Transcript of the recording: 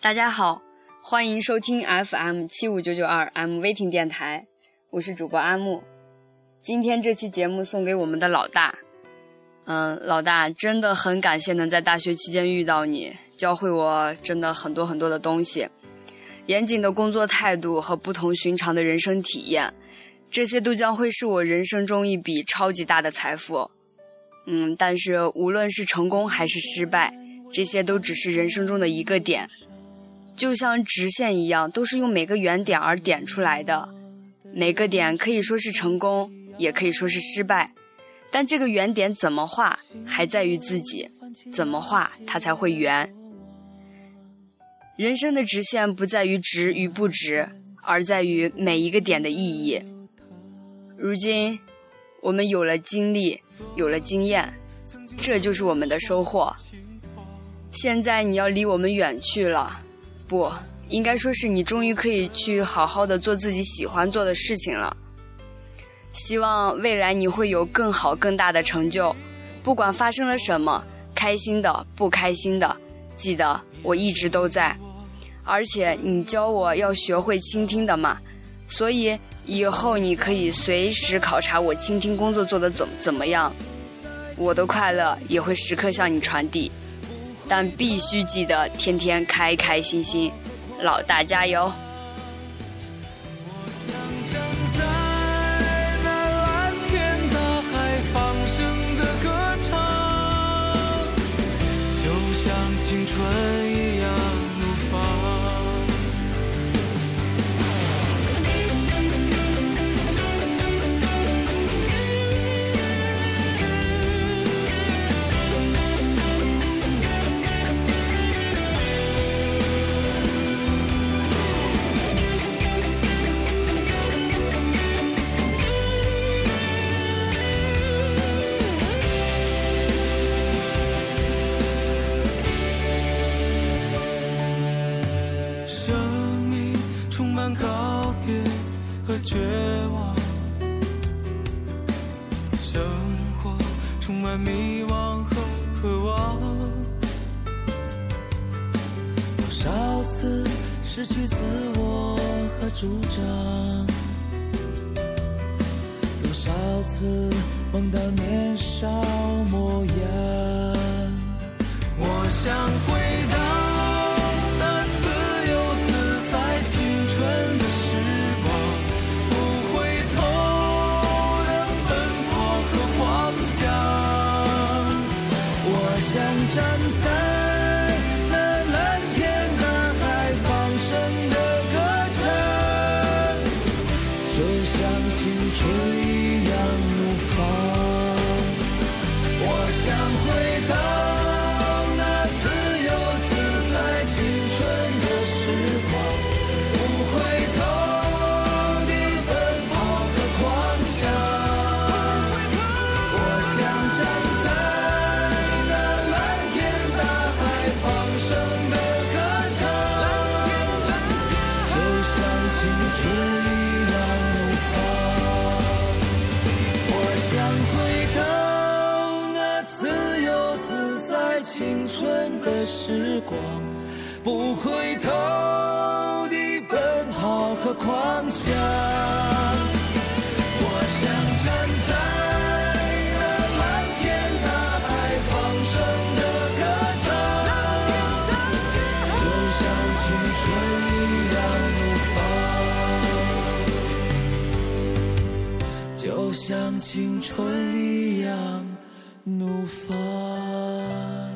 大家好，欢迎收听 FM 七五九九二 M 微听电台，我是主播阿木。今天这期节目送给我们的老大，嗯，老大真的很感谢能在大学期间遇到你，教会我真的很多很多的东西，严谨的工作态度和不同寻常的人生体验，这些都将会是我人生中一笔超级大的财富。嗯，但是无论是成功还是失败，这些都只是人生中的一个点。就像直线一样，都是用每个圆点而点出来的。每个点可以说是成功，也可以说是失败。但这个圆点怎么画，还在于自己。怎么画，它才会圆。人生的直线不在于直与不直，而在于每一个点的意义。如今，我们有了经历，有了经验，这就是我们的收获。现在你要离我们远去了。不应该说是你终于可以去好好的做自己喜欢做的事情了。希望未来你会有更好更大的成就，不管发生了什么，开心的不开心的，记得我一直都在。而且你教我要学会倾听的嘛，所以以后你可以随时考察我倾听工作做的怎怎么样，我的快乐也会时刻向你传递。但必须记得天天开开心心，老大加油！就像青春生活充满迷惘和渴望。多少次失去自我和主张，多少次梦到年少我愿站在那蓝天大海放声的歌唱，就像青春一样怒放。我想回到。却依然无法我想回到那自由自在青春的时光不回头的奔跑和狂想。像青春一样怒放。